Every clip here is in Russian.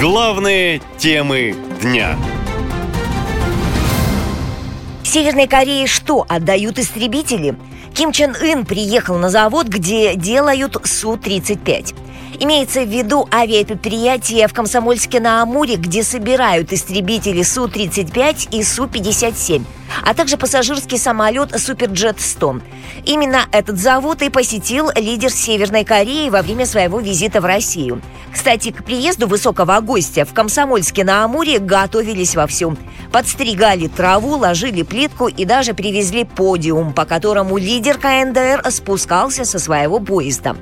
Главные темы дня. Северной Корее что, отдают истребители? Ким Чен Ын приехал на завод, где делают Су-35. Имеется в виду авиапредприятие в Комсомольске на Амуре, где собирают истребители Су-35 и Су-57, а также пассажирский самолет Суперджет-100. Именно этот завод и посетил лидер Северной Кореи во время своего визита в Россию. Кстати, к приезду высокого гостя в Комсомольске на Амуре готовились вовсю. Подстригали траву, ложили плитку и даже привезли подиум, по которому лидер КНДР спускался со своего поезда.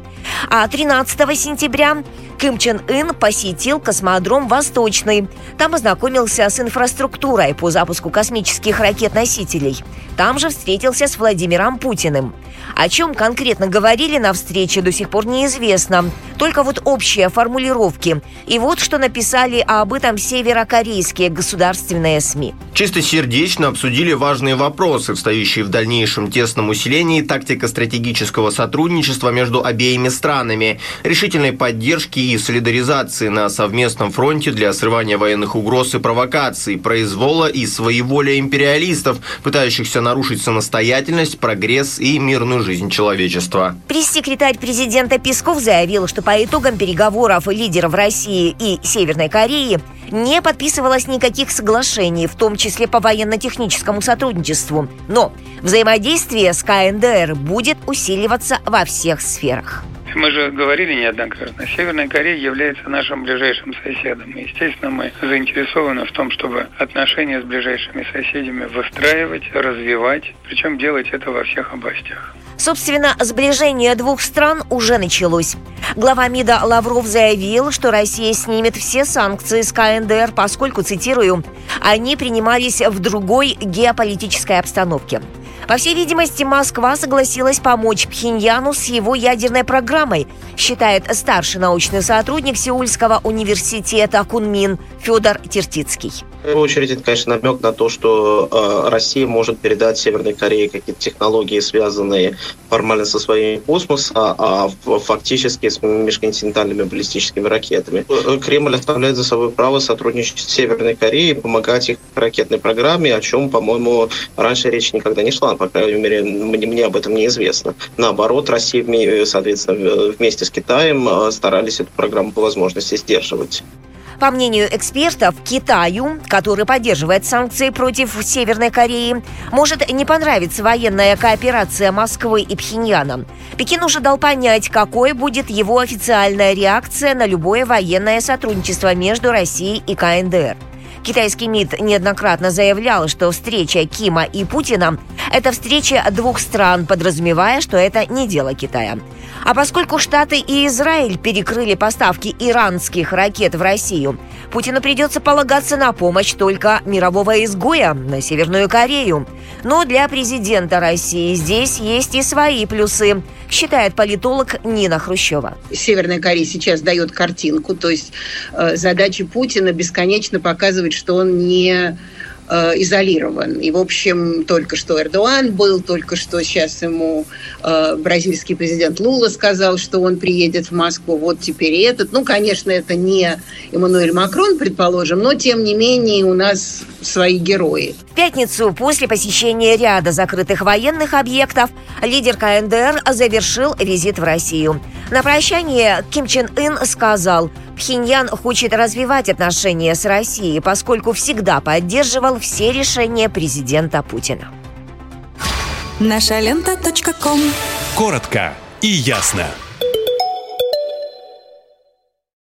А 13 сентября Ким Чен Ын посетил космодром «Восточный». Там ознакомился с инфраструктурой по запуску космических ракет-носителей. Там же встретился с Владимиром Путиным. О чем конкретно говорили на встрече, до сих пор неизвестно. Только вот общие формулировки. И вот что написали об этом северокорейские государственные СМИ. Чистосердечно обсудили важные вопросы, встающие в дальнейшем тесном усилении тактико-стратегического сотрудничества между обеими странами, решительной поддержки и солидаризации на совместном фронте для срывания военных угроз и провокаций, произвола и своеволия империалистов, пытающихся нарушить самостоятельность, прогресс и мирную жизнь человечества. Пресс-секретарь президента Песков заявил, что по итогам переговоров лидеров России и Северной Кореи не подписывалось никаких соглашений, в том числе по военно-техническому сотрудничеству. Но взаимодействие с КНДР будет усиливаться во всех сферах. Мы же говорили неоднократно, Северная Корея является нашим ближайшим соседом. И, естественно, мы заинтересованы в том, чтобы отношения с ближайшими соседями выстраивать, развивать, причем делать это во всех областях. Собственно, сближение двух стран уже началось. Глава МИДа Лавров заявил, что Россия снимет все санкции с КНДР, поскольку, цитирую, они принимались в другой геополитической обстановке. По всей видимости, Москва согласилась помочь Пхеньяну с его ядерной программой, считает старший научный сотрудник Сеульского университета Кунмин Федор Тертицкий. В первую очередь, это, конечно, намек на то, что э, Россия может передать Северной Корее какие-то технологии, связанные формально со своим космосом, а, а фактически с межконтинентальными баллистическими ракетами. Э, Кремль оставляет за собой право сотрудничать с Северной Кореей, помогать их ракетной программе, о чем, по-моему, раньше речь никогда не шла, по крайней мере, мне, мне об этом неизвестно. Наоборот, Россия, соответственно, вместе с Китаем э, старались эту программу по возможности сдерживать. По мнению экспертов, Китаю, который поддерживает санкции против Северной Кореи, может не понравиться военная кооперация Москвы и Пхеньяна. Пекин уже дал понять, какой будет его официальная реакция на любое военное сотрудничество между Россией и КНДР. Китайский МИД неоднократно заявлял, что встреча Кима и Путина – это встреча двух стран, подразумевая, что это не дело Китая. А поскольку Штаты и Израиль перекрыли поставки иранских ракет в Россию, Путину придется полагаться на помощь только мирового изгоя на Северную Корею. Но для президента России здесь есть и свои плюсы, считает политолог Нина Хрущева. Северная Корея сейчас дает картинку, то есть э, задача Путина бесконечно показывать, что он не Э, изолирован. И, в общем, только что Эрдоган был, только что сейчас ему э, бразильский президент Лула сказал, что он приедет в Москву, вот теперь и этот. Ну, конечно, это не Эммануэль Макрон, предположим, но, тем не менее, у нас свои герои. В пятницу после посещения ряда закрытых военных объектов лидер КНДР завершил визит в Россию. На прощание Ким Чен Ын сказал, Пхеньян хочет развивать отношения с Россией, поскольку всегда поддерживал все решения президента Путина. Наша лента. Коротко и ясно.